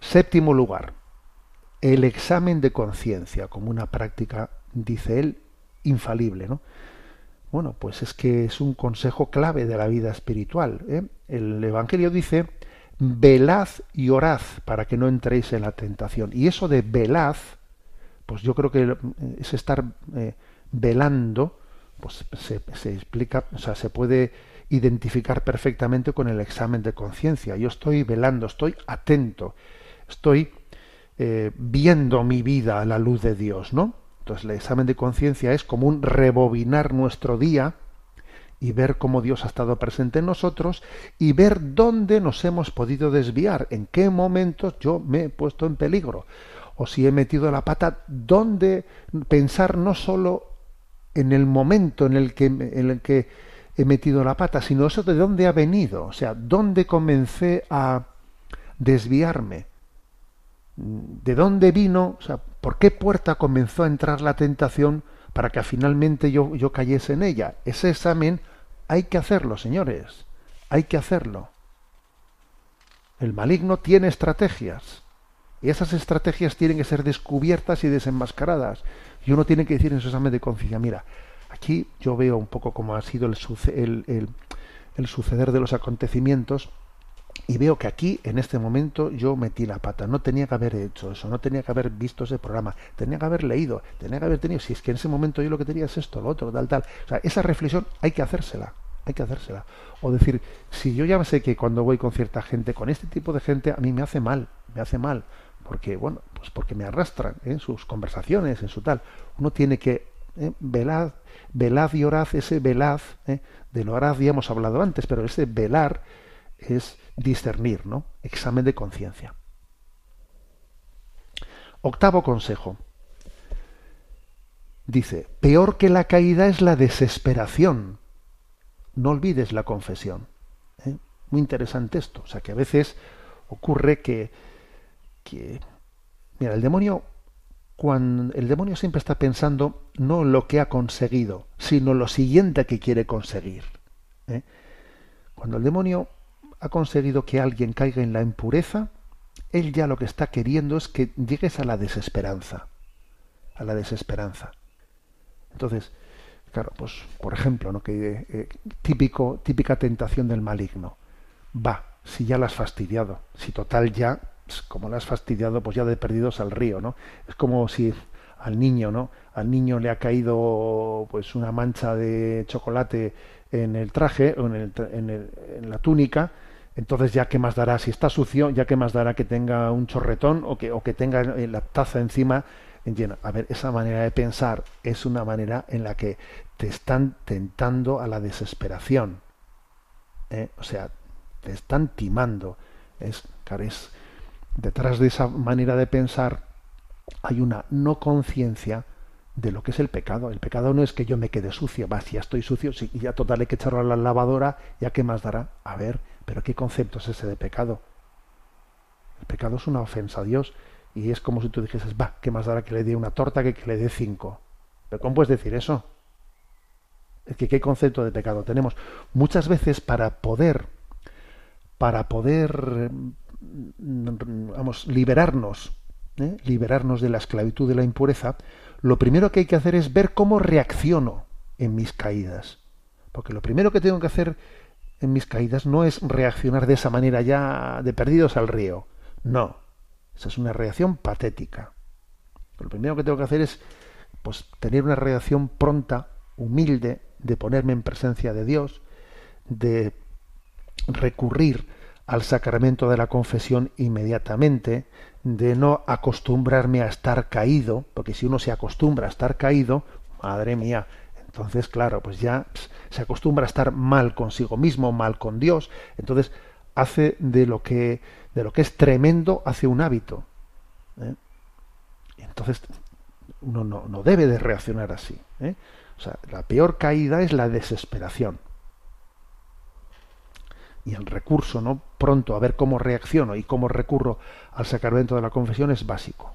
Séptimo lugar, el examen de conciencia como una práctica, dice él, infalible, ¿no? Bueno, pues es que es un consejo clave de la vida espiritual. ¿eh? El Evangelio dice, velad y orad para que no entréis en la tentación. Y eso de velad, pues yo creo que eh, es estar eh, velando, pues se, se, explica, o sea, se puede identificar perfectamente con el examen de conciencia. Yo estoy velando, estoy atento, estoy viendo mi vida a la luz de Dios, ¿no? Entonces el examen de conciencia es como un rebobinar nuestro día y ver cómo Dios ha estado presente en nosotros y ver dónde nos hemos podido desviar, en qué momentos yo me he puesto en peligro. O si he metido la pata, dónde pensar no solo en el momento en el que, en el que he metido la pata, sino eso de dónde ha venido, o sea, dónde comencé a desviarme, de dónde vino, o sea, por qué puerta comenzó a entrar la tentación para que finalmente yo, yo cayese en ella. Ese examen hay que hacerlo, señores, hay que hacerlo. El maligno tiene estrategias y esas estrategias tienen que ser descubiertas y desenmascaradas. Y uno tiene que decir en su examen de conciencia, mira, aquí yo veo un poco cómo ha sido el, suceder de los acontecimientos y veo que aquí, en este momento, yo metí la pata. No tenía que haber hecho eso, no tenía que haber visto ese programa, tenía que haber leído, tenía que haber tenido, si es que en ese momento yo lo que tenía es esto, lo otro, tal, tal. O sea, esa reflexión hay que hacérsela, hay que hacérsela. O decir, si yo ya sé que cuando voy con cierta gente, con este tipo de gente, a mí me hace mal, me hace mal, porque, bueno, pues porque me arrastran en sus conversaciones, en su tal. Uno tiene que eh, velad y orad, ese velad, eh, de lo ya hemos hablado antes, pero ese velar es discernir, ¿no? Examen de conciencia. Octavo consejo. Dice, peor que la caída es la desesperación. No olvides la confesión. ¿eh? Muy interesante esto. O sea, que a veces ocurre que, mira, el demonio cuando el demonio siempre está pensando no lo que ha conseguido, sino lo siguiente que quiere conseguir. ¿eh? Cuando el demonio ha conseguido que alguien caiga en la impureza, él ya lo que está queriendo es que llegues a la desesperanza, a la desesperanza. Entonces, claro, pues por ejemplo, ¿no? que eh, típico, típica tentación del maligno. Va, si ya la has fastidiado, si total ya, pues, como la has fastidiado, pues ya de perdidos al río, ¿no? Es como si al niño, ¿no? Al niño le ha caído pues una mancha de chocolate en el traje o en, el, en, el, en la túnica entonces ya qué más dará si está sucio, ya qué más dará que tenga un chorretón o que, o que tenga eh, la taza encima llena. A ver, esa manera de pensar es una manera en la que te están tentando a la desesperación. ¿eh? O sea, te están timando. Es, es, detrás de esa manera de pensar hay una no conciencia de lo que es el pecado. El pecado no es que yo me quede sucio, va, si ya estoy sucio, si ya total hay que echarlo a la lavadora, ya qué más dará. A ver, pero ¿qué concepto es ese de pecado? El pecado es una ofensa a Dios y es como si tú dijeses, va, ¿qué más dará que le dé una torta que que le dé cinco? ¿Pero cómo puedes decir eso? Es que qué concepto de pecado tenemos. Muchas veces para poder, para poder, vamos, liberarnos, ¿eh? liberarnos de la esclavitud de la impureza, lo primero que hay que hacer es ver cómo reacciono en mis caídas. Porque lo primero que tengo que hacer en mis caídas no es reaccionar de esa manera ya de perdidos al río. No. Esa es una reacción patética. Lo primero que tengo que hacer es pues, tener una reacción pronta, humilde, de ponerme en presencia de Dios, de recurrir al sacramento de la confesión inmediatamente, de no acostumbrarme a estar caído, porque si uno se acostumbra a estar caído, madre mía, entonces claro, pues ya se acostumbra a estar mal consigo mismo, mal con Dios, entonces hace de lo que de lo que es tremendo hace un hábito. ¿eh? Entonces uno no, no, debe de reaccionar así. ¿eh? O sea, la peor caída es la desesperación y el recurso, ¿no? Pronto a ver cómo reacciono y cómo recurro al sacramento de la confesión es básico.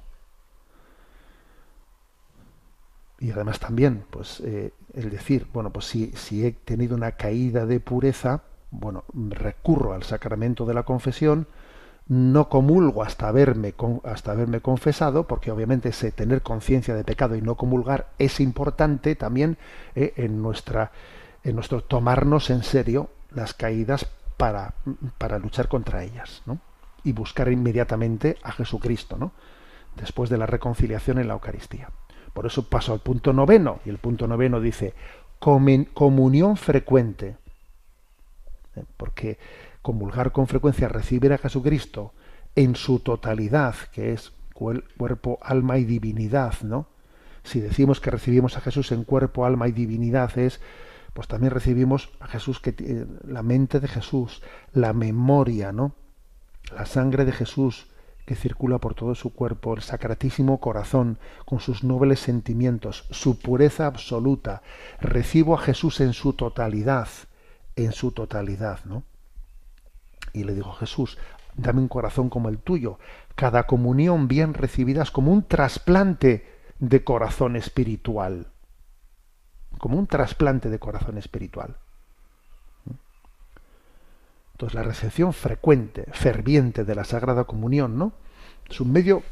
Y además también, pues, eh, el decir, bueno, pues si, si he tenido una caída de pureza, bueno, recurro al sacramento de la confesión, no comulgo hasta haberme, hasta haberme confesado, porque obviamente ese tener conciencia de pecado y no comulgar es importante también eh, en, nuestra, en nuestro tomarnos en serio las caídas para, para luchar contra ellas, ¿no? Y buscar inmediatamente a Jesucristo, ¿no? Después de la reconciliación en la Eucaristía. Por eso paso al punto noveno, y el punto noveno dice comunión frecuente. ¿Eh? Porque comulgar con frecuencia, recibir a Jesucristo en su totalidad, que es cuerpo, alma y divinidad, ¿no? Si decimos que recibimos a Jesús en cuerpo, alma y divinidad, es pues también recibimos a Jesús, que la mente de Jesús, la memoria, ¿no? La sangre de Jesús que circula por todo su cuerpo, el sacratísimo corazón, con sus nobles sentimientos, su pureza absoluta. Recibo a Jesús en su totalidad, en su totalidad, ¿no? Y le digo, Jesús, dame un corazón como el tuyo. Cada comunión bien recibida es como un trasplante de corazón espiritual como un trasplante de corazón espiritual. Entonces la recepción frecuente, ferviente de la Sagrada Comunión, ¿no? Es un medio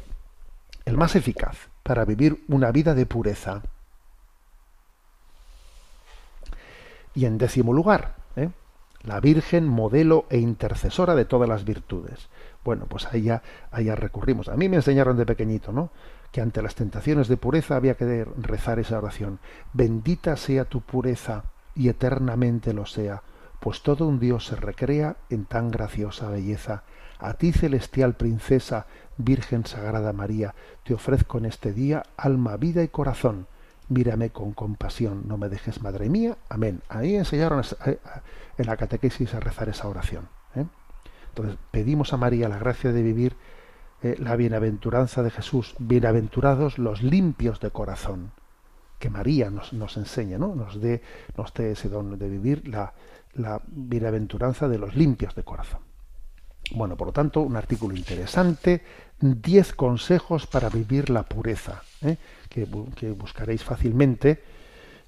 el más eficaz para vivir una vida de pureza. Y en décimo lugar, ¿eh? la Virgen, modelo e intercesora de todas las virtudes. Bueno, pues ahí ya, ahí ya recurrimos. A mí me enseñaron de pequeñito, ¿no? que ante las tentaciones de pureza había que rezar esa oración. Bendita sea tu pureza y eternamente lo sea, pues todo un Dios se recrea en tan graciosa belleza. A ti, celestial princesa, Virgen Sagrada María, te ofrezco en este día alma, vida y corazón. Mírame con compasión, no me dejes, Madre mía. Amén. Ahí enseñaron en la catequesis a rezar esa oración. ¿eh? Entonces pedimos a María la gracia de vivir eh, la bienaventuranza de Jesús, bienaventurados los limpios de corazón, que María nos, nos enseña, ¿no? nos dé nos dé ese don de vivir la, la bienaventuranza de los limpios de corazón. Bueno, por lo tanto, un artículo interesante, 10 consejos para vivir la pureza, ¿eh? que, buscaréis fácilmente,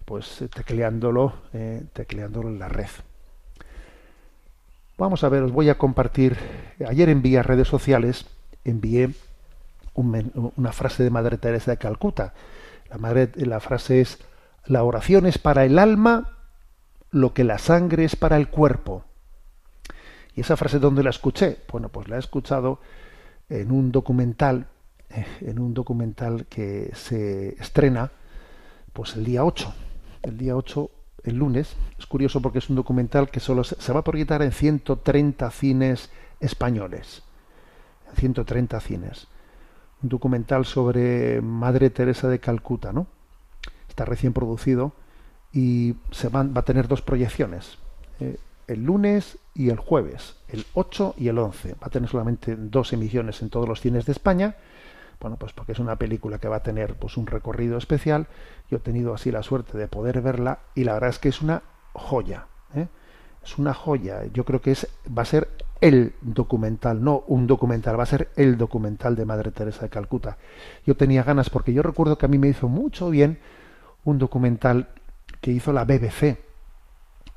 pues tecleándolo, eh, tecleándolo en la red. Vamos a ver, os voy a compartir, ayer envié a redes sociales envié una frase de Madre Teresa de Calcuta. La, madre, la frase es, la oración es para el alma lo que la sangre es para el cuerpo. ¿Y esa frase dónde la escuché? Bueno, pues la he escuchado en un documental, eh, en un documental que se estrena pues el día 8. El día 8, el lunes. Es curioso porque es un documental que solo se, va a proyectar en 130 cines españoles. 130 cines. Un documental sobre Madre Teresa de Calcuta, ¿no? Está recién producido y se va a tener dos proyecciones. Eh, el lunes y el jueves, el 8 y el 11. Va a tener solamente dos emisiones en todos los cines de España. Bueno, pues porque es una película que va a tener pues un recorrido especial. Yo he tenido así la suerte de poder verla y la verdad es que es una joya. ¿eh? Es una joya. Yo creo que es va a ser el documental, no un documental, va a ser el documental de Madre Teresa de Calcuta. Yo tenía ganas porque yo recuerdo que a mí me hizo mucho bien un documental que hizo la BBC,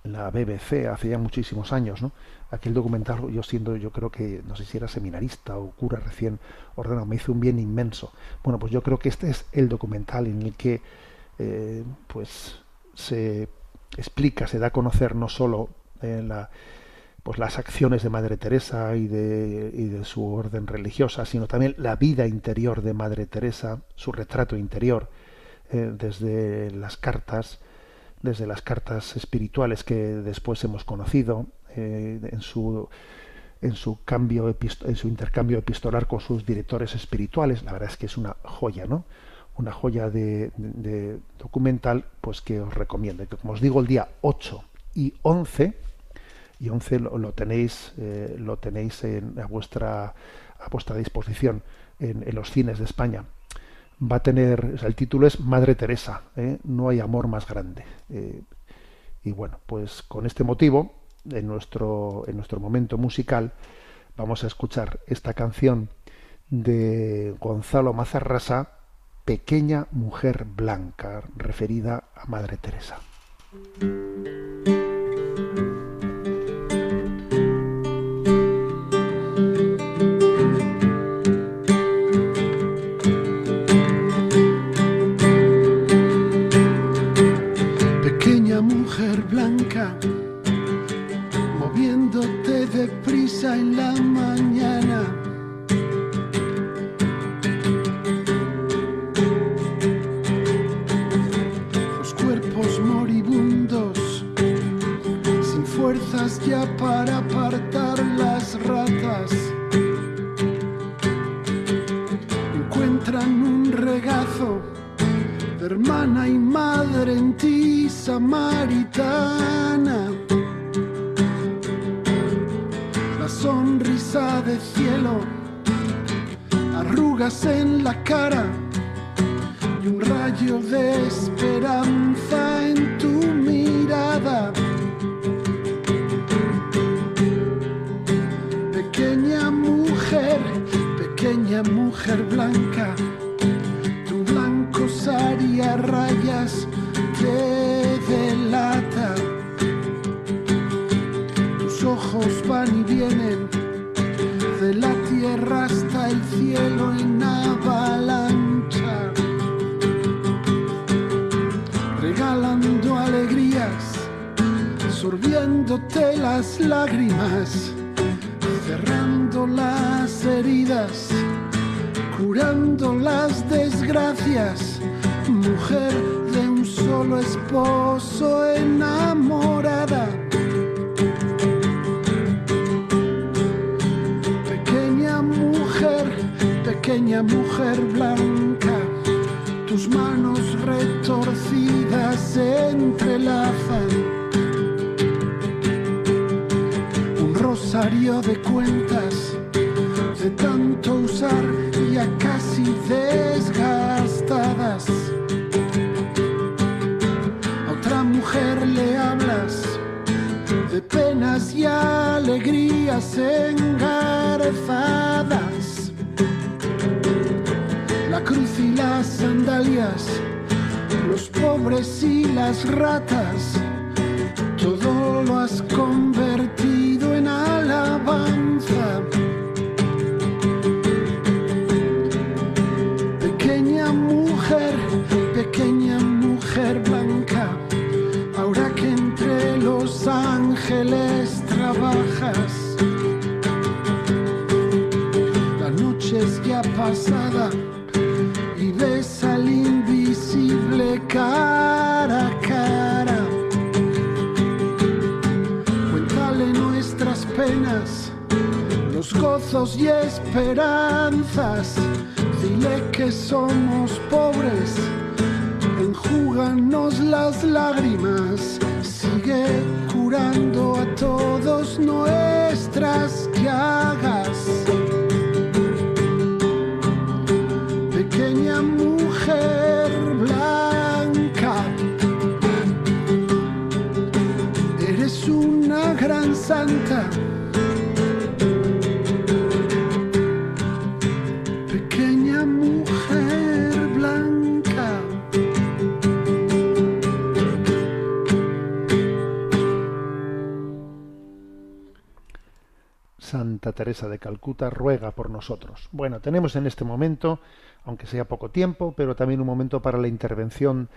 la BBC hace ya muchísimos años, ¿no? Aquel documental, yo siendo, yo creo que, no sé si era seminarista o cura recién ordenado, me hizo un bien inmenso. Bueno, pues yo creo que este es el documental en el que, eh, pues, se explica, se da a conocer no solo eh, pues las acciones de Madre Teresa y de, y de su orden religiosa, sino también la vida interior de Madre Teresa, su retrato interior, eh, desde las cartas, desde las cartas espirituales que después hemos conocido, eh, en su en su cambio en su intercambio epistolar con sus directores espirituales. La verdad es que es una joya, ¿no? Una joya de, documental, pues que os recomiendo. Que como os digo, el día 8 y 11 y 11 lo, tenéis eh, lo tenéis en, a vuestra a vuestra disposición en, los cines de España va a tener el título es Madre Teresa ¿eh? no hay amor más grande eh, y bueno pues con este motivo en nuestro en nuestro momento musical vamos a escuchar esta canción de Gonzalo Mazarrasa Pequeña Mujer Blanca referida a Madre Teresa Un rosario de cuentas de tanto usar ya casi desgastadas. A otra mujer le hablas de penas y alegrías engarzadas cruz y las sandalias, los pobres y las ratas, todo lo has convertido en alabanza. Pequeña mujer, pequeña mujer blanca, ahora que entre los ángeles trabajas. La noche es ya pasada cara a cara. Cuéntale nuestras penas, los gozos y esperanzas. Dile que somos pobres, enjúganos las lágrimas. Sigue curando a todos nuestras llagas. Santa Teresa de Calcuta ruega por nosotros. Bueno, tenemos en este momento aunque sea poco tiempo, pero también un momento para la intervención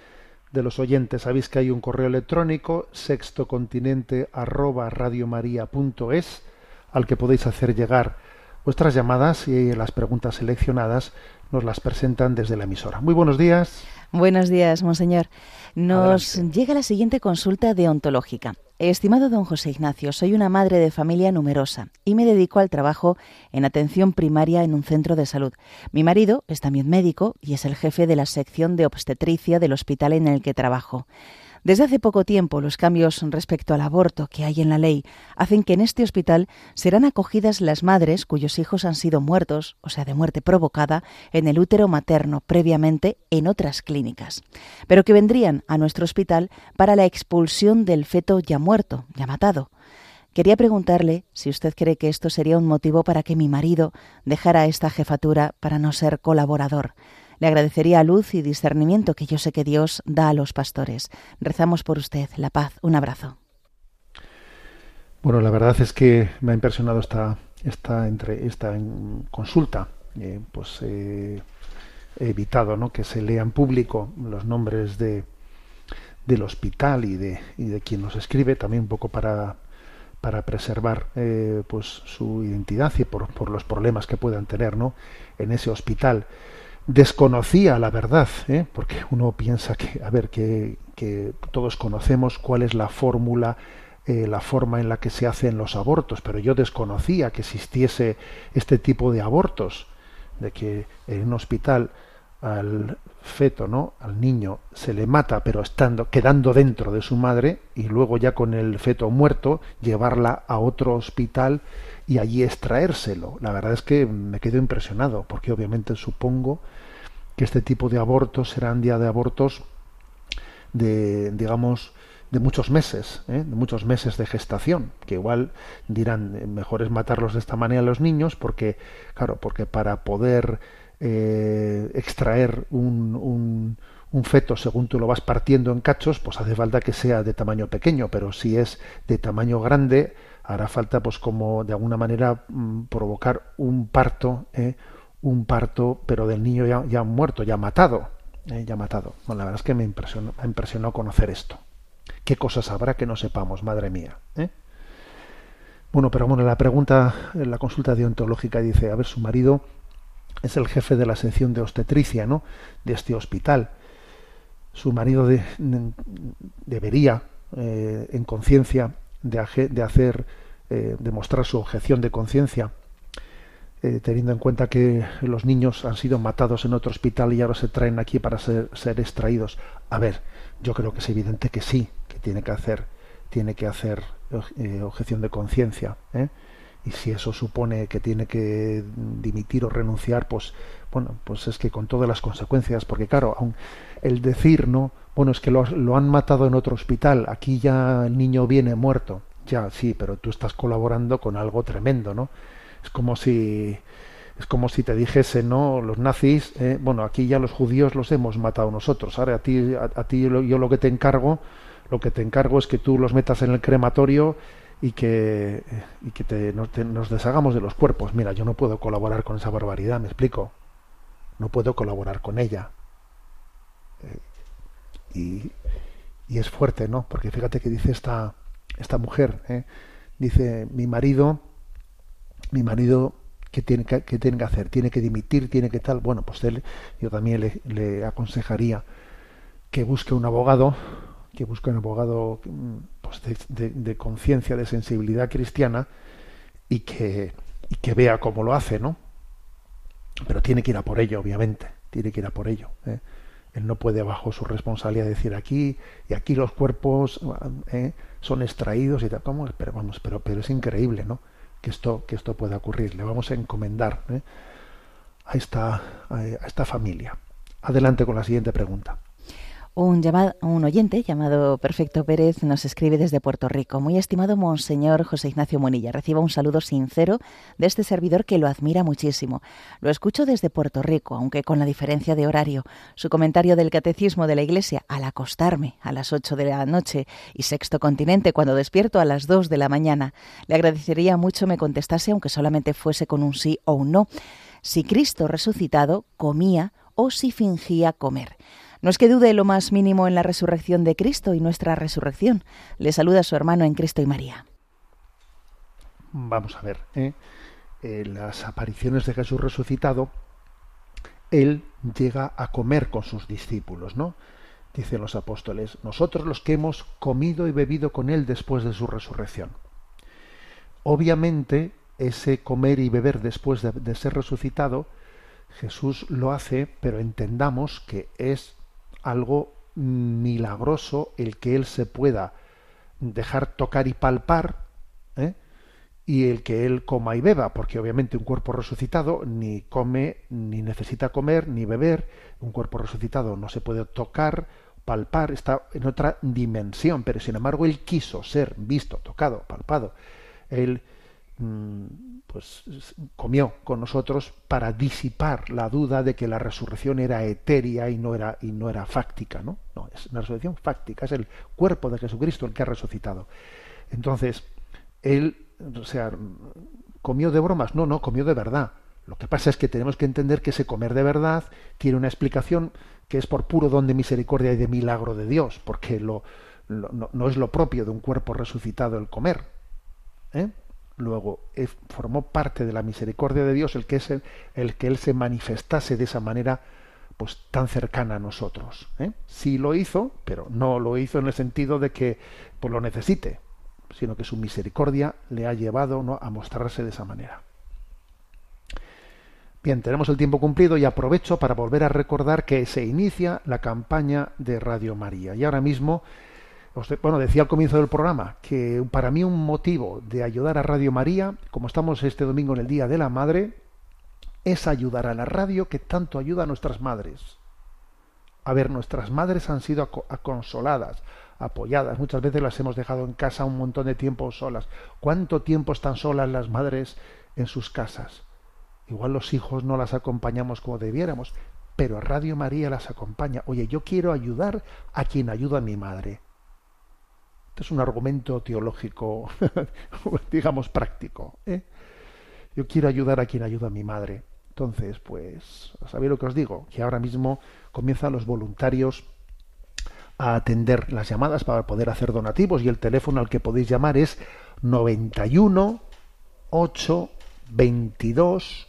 de los oyentes. Sabéis que hay un correo electrónico sextocontinente arroba radiomaria.es al que podéis hacer llegar vuestras llamadas y las preguntas seleccionadas nos las presentan desde la emisora. Muy buenos días. Buenos días, monseñor. Nos llega la siguiente consulta deontológica. Estimado don José Ignacio, soy una madre de familia numerosa y me dedico al trabajo en atención primaria en un centro de salud. Mi marido es también médico y es el jefe de la sección de obstetricia del hospital en el que trabajo. Desde hace poco tiempo, los cambios respecto al aborto que hay en la ley hacen que en este hospital serán acogidas las madres cuyos hijos han sido muertos, o sea, de muerte provocada, en el útero materno previamente en otras clínicas, pero que vendrían a nuestro hospital para la expulsión del feto ya muerto, ya matado. Quería preguntarle si usted cree que esto sería un motivo para que mi marido dejara esta jefatura para no ser colaborador. Le agradecería luz y discernimiento que yo sé que Dios da a los pastores. Rezamos por usted. La paz. Un abrazo. Bueno, la verdad es que me ha impresionado esta, esta, entre, esta consulta. Eh, pues eh, he evitado ¿no? que se lea en público los nombres de, del hospital y de, y de quien nos escribe, también un poco para, para preservar eh, pues su identidad y por, por, los problemas que puedan tener ¿no? en ese hospital desconocía la verdad, ¿eh? porque uno piensa que, a ver, que, que todos conocemos cuál es la fórmula, eh, la forma en la que se hacen los abortos, pero yo desconocía que existiese este tipo de abortos, de que en un hospital al feto, ¿no? Al niño se le mata, pero estando quedando dentro de su madre y luego ya con el feto muerto llevarla a otro hospital y allí extraérselo. La verdad es que me quedo impresionado, porque obviamente supongo que este tipo de abortos serán día de abortos de, digamos, de muchos meses, ¿eh? de muchos meses de gestación, que igual dirán eh, mejor es matarlos de esta manera a los niños, porque, claro, porque para poder eh, extraer un, un, feto según tú lo vas partiendo en cachos, pues hace falta que sea de tamaño pequeño, pero si es de tamaño grande, hará falta pues como de alguna manera mm, provocar un parto ¿eh? un parto pero del niño ya, ya muerto ya matado ¿eh? ya matado bueno, la verdad es que me impresionó, me impresionó conocer esto qué cosas habrá que no sepamos madre mía bueno pero bueno la pregunta la consulta deontológica dice a ver su marido es el jefe de la sección de obstetricia no de este hospital su marido de, debería en conciencia de, hacer, eh, demostrar su objeción de conciencia, eh, teniendo en cuenta que los niños han sido matados en otro hospital y ahora se traen aquí para ser, ser extraídos. A ver, yo creo que es evidente que sí, que tiene que hacer, tiene que hacer eh, objeción de conciencia. Y si eso supone que tiene que dimitir o renunciar, pues bueno, pues es que con todas las consecuencias, porque claro, aun el decir no bueno, es que lo, lo, han matado en otro hospital, aquí ya el niño viene muerto. Ya, sí, pero tú estás colaborando con algo tremendo, ¿no? Es como si es como si te dijese, ¿no? Los nazis, eh, bueno, aquí ya los judíos los hemos matado nosotros. Ahora a ti, a, a ti yo lo que te encargo, lo que te encargo es que tú los metas en el crematorio y que, y que te, nos, deshagamos de los cuerpos. Mira, yo no puedo colaborar con esa barbaridad, me explico. No puedo colaborar con ella. Eh, y, y, es fuerte, ¿no? Porque fíjate que dice esta, esta mujer, ¿eh? dice, mi marido, mi marido, ¿qué tiene que, qué tiene que hacer? ¿Tiene que dimitir? ¿Tiene que tal? Bueno, pues él, yo también le, le aconsejaría que busque un abogado, que busque un abogado de conciencia, de sensibilidad cristiana, y que, y que vea cómo lo hace, ¿no? Pero tiene que ir a por ello, obviamente, tiene que ir a por ello. ¿eh? Él no puede bajo su responsabilidad decir aquí y aquí los cuerpos ¿eh? son extraídos y tal. ¿Cómo? Pero vamos, pero, pero es increíble, ¿no? Que esto, que esto pueda ocurrir. Le vamos a encomendar ¿eh? a, esta, a esta familia. Adelante con la siguiente pregunta. Un, un, oyente llamado Perfecto Pérez nos escribe desde Puerto Rico. Muy estimado Monseñor José Ignacio Monilla, reciba un saludo sincero de este servidor que lo admira muchísimo. Lo escucho desde Puerto Rico, aunque con la diferencia de horario. Su comentario del Catecismo de la Iglesia al acostarme a las 8 de la noche y Sexto Continente cuando despierto a las 2 de la mañana. Le agradecería mucho me contestase, aunque solamente fuese con un sí o un no, si Cristo resucitado comía o si fingía comer. No es que dude lo más mínimo en la resurrección de Cristo y nuestra resurrección. Le saluda su hermano en Cristo y María. Vamos a ver, ¿eh? en las apariciones de Jesús resucitado, él llega a comer con sus discípulos, ¿no? dicen los apóstoles, nosotros los que hemos comido y bebido con Él después de su resurrección. Obviamente, ese comer y beber después de, ser resucitado, Jesús lo hace, pero entendamos que es algo milagroso el que Él se pueda dejar tocar y palpar, ¿eh? y el que Él coma y beba, porque obviamente un cuerpo resucitado ni come, ni necesita comer, ni beber, un cuerpo resucitado no se puede tocar, palpar, está en otra dimensión, pero sin embargo Él quiso ser visto, tocado, palpado. Él pues comió con nosotros para disipar la duda de que la resurrección era etérea y no era y no era fáctica, ¿no? No, es una resurrección fáctica, es el cuerpo de Jesucristo el que ha resucitado. Entonces, él o sea, comió de bromas, no, no, comió de verdad. Lo que pasa es que tenemos que entender que ese comer de verdad tiene una explicación que es por puro don de misericordia y de milagro de Dios, porque lo, no, es lo propio de un cuerpo resucitado el comer. ¿eh? Luego formó parte de la misericordia de Dios el que, es el, que Él se manifestase de esa manera pues tan cercana a nosotros. ¿eh? Sí lo hizo, pero no lo hizo en el sentido de que pues, lo necesite sino que su misericordia le ha llevado ¿no? a mostrarse de esa manera. Bien, tenemos el tiempo cumplido y aprovecho para volver a recordar que se inicia la campaña de Radio María. Y ahora mismo, bueno, decía al comienzo del programa que para mí un motivo de ayudar a Radio María, como estamos este domingo en el Día de la Madre, es ayudar a la radio que tanto ayuda a nuestras madres. A ver, nuestras madres han sido consoladas, apoyadas. Muchas veces las hemos dejado en casa un montón de tiempo solas. ¿Cuánto tiempo están solas las madres en sus casas? Igual los hijos no las acompañamos como debiéramos, pero Radio María las acompaña. Oye, yo quiero ayudar a quien ayuda a mi madre. Este es un argumento teológico, digamos, práctico. ¿eh? Yo quiero ayudar a quien ayuda a mi madre. Entonces, pues, ¿sabéis lo que os digo? Que ahora mismo comienzan los voluntarios a atender las llamadas para poder hacer donativos y el teléfono al que podéis llamar es 91 8 22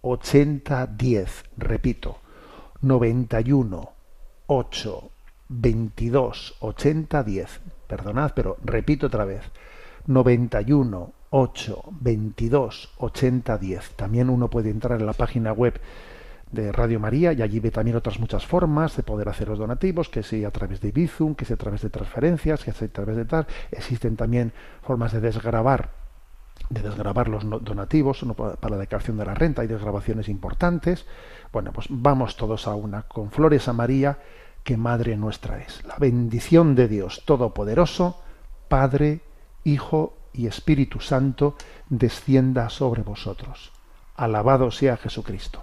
80 10. Repito, 91 8 22 80 10. Perdonad, pero repito otra vez. 91 8 22 80 10. También uno puede entrar en la página web de Radio María y allí ve también otras muchas formas de poder hacer los donativos, que sea a través de Bizum, que sea a través de transferencias, que sea a través de tal. Existen también formas de desgrabar de desgrabar los donativos para la declaración de la renta hay desgrabaciones importantes. Bueno, pues vamos todos a una con flores a María, que Madre nuestra es. La bendición de Dios Todopoderoso, Padre, Hijo y Espíritu Santo, descienda sobre vosotros. Alabado sea Jesucristo.